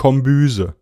Kombüse.